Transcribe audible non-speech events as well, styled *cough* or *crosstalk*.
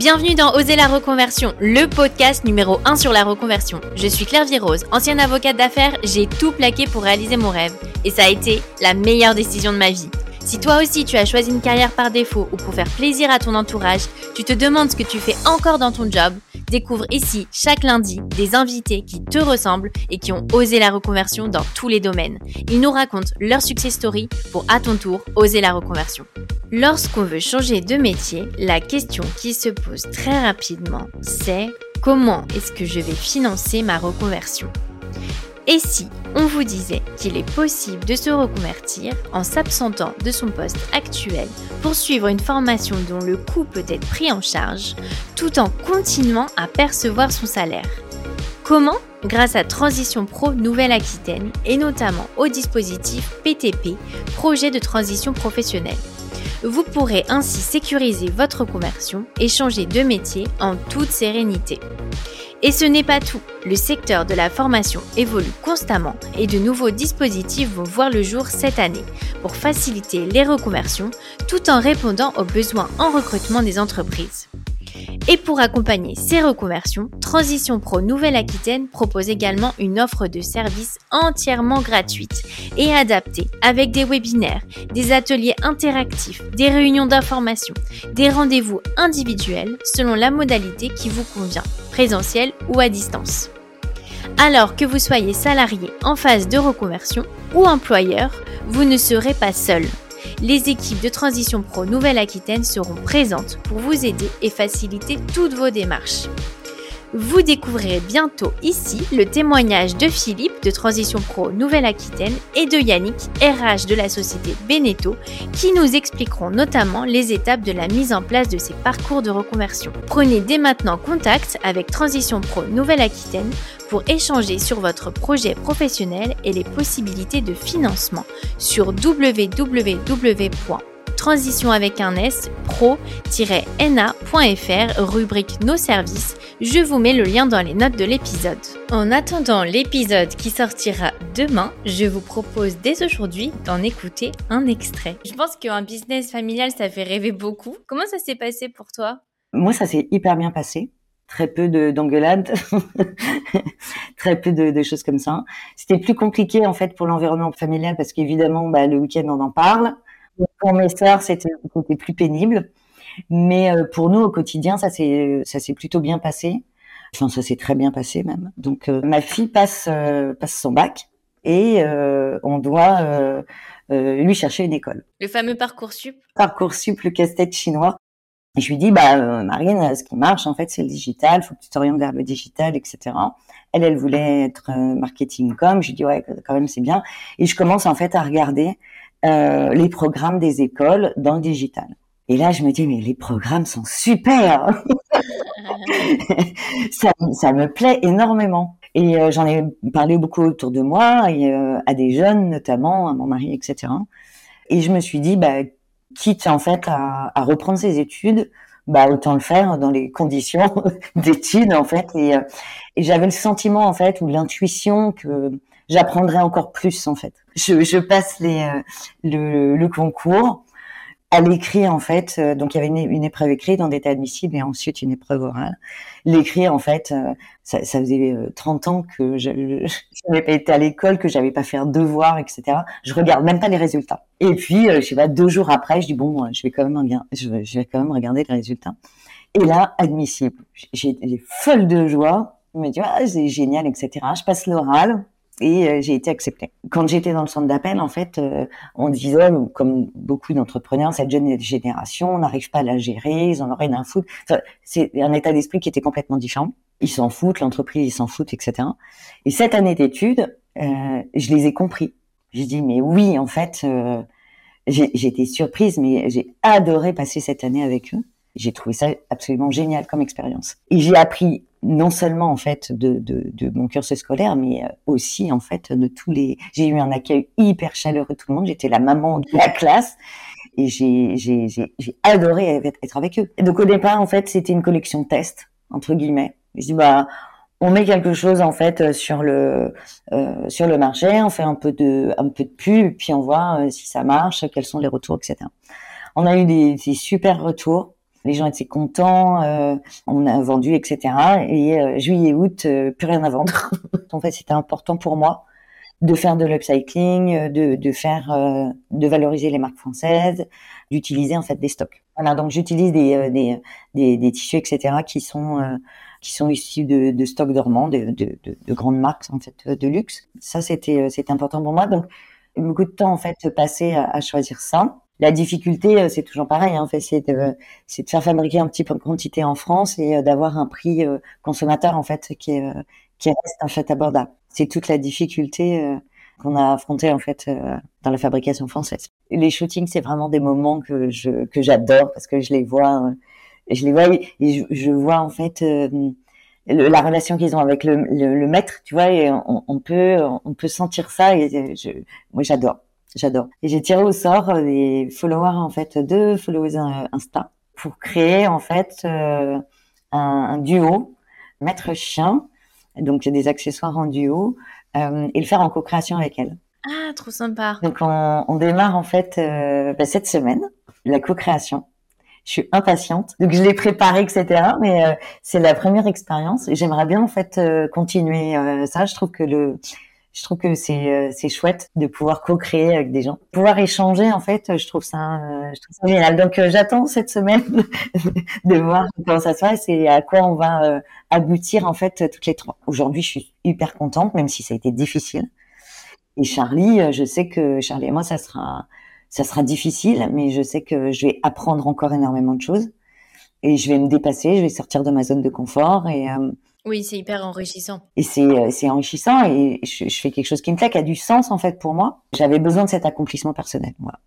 Bienvenue dans Oser la reconversion, le podcast numéro 1 sur la reconversion. Je suis Claire Virose, ancienne avocate d'affaires, j'ai tout plaqué pour réaliser mon rêve et ça a été la meilleure décision de ma vie. Si toi aussi tu as choisi une carrière par défaut ou pour faire plaisir à ton entourage, tu te demandes ce que tu fais encore dans ton job, découvre ici chaque lundi des invités qui te ressemblent et qui ont osé la reconversion dans tous les domaines. Ils nous racontent leur success story pour à ton tour oser la reconversion. Lorsqu'on veut changer de métier, la question qui se pose très rapidement, c'est comment est-ce que je vais financer ma reconversion? Et si on vous disait qu'il est possible de se reconvertir en s'absentant de son poste actuel pour suivre une formation dont le coût peut être pris en charge, tout en continuant à percevoir son salaire? Comment? Grâce à Transition Pro Nouvelle-Aquitaine et notamment au dispositif PTP, projet de transition professionnelle. Vous pourrez ainsi sécuriser votre conversion et changer de métier en toute sérénité. Et ce n'est pas tout. Le secteur de la formation évolue constamment et de nouveaux dispositifs vont voir le jour cette année pour faciliter les reconversions tout en répondant aux besoins en recrutement des entreprises. Et pour accompagner ces reconversions, Transition Pro Nouvelle-Aquitaine propose également une offre de services entièrement gratuite et adaptée avec des webinaires, des ateliers interactifs, des réunions d'information, des rendez-vous individuels selon la modalité qui vous convient, présentiel ou à distance. Alors que vous soyez salarié en phase de reconversion ou employeur, vous ne serez pas seul les équipes de Transition Pro Nouvelle-Aquitaine seront présentes pour vous aider et faciliter toutes vos démarches. Vous découvrirez bientôt ici le témoignage de Philippe de Transition Pro Nouvelle-Aquitaine et de Yannick, RH de la société Beneteau, qui nous expliqueront notamment les étapes de la mise en place de ces parcours de reconversion. Prenez dès maintenant contact avec Transition Pro Nouvelle-Aquitaine pour échanger sur votre projet professionnel et les possibilités de financement sur www.transition avec un S pro-na.fr rubrique nos services. Je vous mets le lien dans les notes de l'épisode. En attendant l'épisode qui sortira demain, je vous propose dès aujourd'hui d'en écouter un extrait. Je pense qu'un business familial, ça fait rêver beaucoup. Comment ça s'est passé pour toi? Moi, ça s'est hyper bien passé très peu de d'engueulades, *laughs* très peu de, de, choses comme ça. C'était plus compliqué en fait pour l'environnement familial parce qu'évidemment, bah, le week-end on en parle. Pour mes sœurs, c'était plus pénible, mais euh, pour nous au quotidien, ça s'est plutôt bien passé. Enfin, ça s'est très bien passé même. Donc, euh, ma fille passe euh, passe son bac et on doit lui chercher une école. Le fameux parcours sup. Parcours sup, le casse-tête chinois. Et je lui dis, bah, euh, Marine, ce qui marche, en fait, c'est le digital, faut que tu t'orientes vers le digital, etc. Elle, elle voulait être euh, marketing com. Je lui dis, ouais, quand même, c'est bien. Et je commence, en fait, à regarder euh, les programmes des écoles dans le digital. Et là, je me dis, mais les programmes sont super *laughs* ça, ça, me plaît énormément. Et euh, j'en ai parlé beaucoup autour de moi, et, à des jeunes notamment, à mon mari, etc. Et je me suis dit, bah, quitte en fait à, à, reprendre ses études, bah autant le faire dans les conditions *laughs* d'études en fait. Et, euh, et j'avais le sentiment en fait ou l'intuition que j'apprendrais encore plus en fait. Je, je passe les, euh, le, le, concours à l'écrit en fait. Euh, donc il y avait une, une épreuve écrite dans d'état admissible et ensuite une épreuve orale. L'écrit en fait, ça, ça, faisait 30 ans que je n'avais pas été à l'école, que j'avais pas fait un devoir, etc. Je regarde même pas les résultats. Et puis, euh, je sais pas, deux jours après, je dis bon, je vais quand même regarder, je vais quand même regarder les résultats. Et là, admissible. J'ai folle de joie. Je me dis ah c'est génial, etc. Je passe l'oral et euh, j'ai été acceptée. Quand j'étais dans le centre d'appel, en fait, euh, on disait, comme beaucoup d'entrepreneurs, cette jeune génération, on n'arrive pas à la gérer, ils en auraient à foutre. Enfin, c'est un état d'esprit qui était complètement différent. Ils s'en foutent, l'entreprise, ils s'en foutent, etc. Et cette année d'études, euh, je les ai compris. J'ai dit, mais oui, en fait, euh, j'ai été surprise, mais j'ai adoré passer cette année avec eux. J'ai trouvé ça absolument génial comme expérience. Et j'ai appris non seulement en fait de, de, de, mon cursus scolaire, mais euh, aussi en fait de tous les. J'ai eu un accueil hyper chaleureux de tout le monde. J'étais la maman de la classe et j'ai adoré être avec eux. Et donc au départ en fait c'était une collection de tests entre guillemets. Je dis bah on met quelque chose en fait sur le euh, sur le marché, on fait un peu de un peu de pub, puis on voit euh, si ça marche, quels sont les retours, etc. On a eu des, des super retours. Les gens étaient contents, euh, on a vendu, etc. Et euh, juillet, août, euh, plus rien à vendre. *laughs* en fait, c'était important pour moi de faire de l'upcycling, de, de faire, de valoriser les marques françaises, d'utiliser en fait des stocks. Voilà, donc j'utilise des, des, des, des, tissus, etc. qui sont qui sont issus de, de stocks dormants, de, de, de, grandes marques en fait de luxe. Ça, c'était c'était important pour moi. Donc beaucoup de temps en fait passé à, à choisir ça. La difficulté, euh, c'est toujours pareil, hein, c'est de, c'est de faire fabriquer un petit peu de quantité en France et euh, d'avoir un prix euh, consommateur en fait qui qui reste en fait abordable. C'est toute la difficulté qu'on a affrontée en fait dans la fabrication française. Les shootings, c'est vraiment des moments que je que j'adore parce que je les vois, je les vois et je, vois en fait la relation qu'ils ont avec le, le, maître, tu vois, et on, on, peut on peut sentir ça et je, moi j'adore. J'adore. Et j'ai tiré au sort euh, des followers en fait, deux followers euh, Insta pour créer en fait euh, un, duo maître chien, donc des accessoires en duo et le faire en co-création avec elle. Ah, trop sympa. Donc on, on démarre en fait bah, cette semaine la co-création. Je suis impatiente, donc je l'ai préparé, etc. Mais c'est la première expérience et j'aimerais bien en fait continuer ça. Je trouve que le je trouve que c'est euh, c'est chouette de pouvoir co-créer avec des gens, pouvoir échanger en fait. Je trouve ça euh, je trouve ça génial. Donc euh, j'attends cette semaine *laughs* de voir comment ça se passe et à quoi on va aboutir en fait toutes les trois. Aujourd'hui, je suis hyper contente, même si ça a été difficile. Et Charlie, je sais que Charlie et moi, ça sera ça sera difficile, mais je sais que je vais apprendre encore énormément de choses et je vais me dépasser, je vais sortir de ma zone de confort et oui, c'est hyper enrichissant. Et c'est, euh, c'est enrichissant et je, je, fais quelque chose qui me plaît, qui a du sens en fait pour moi. J'avais besoin de cet accomplissement personnel. Voilà.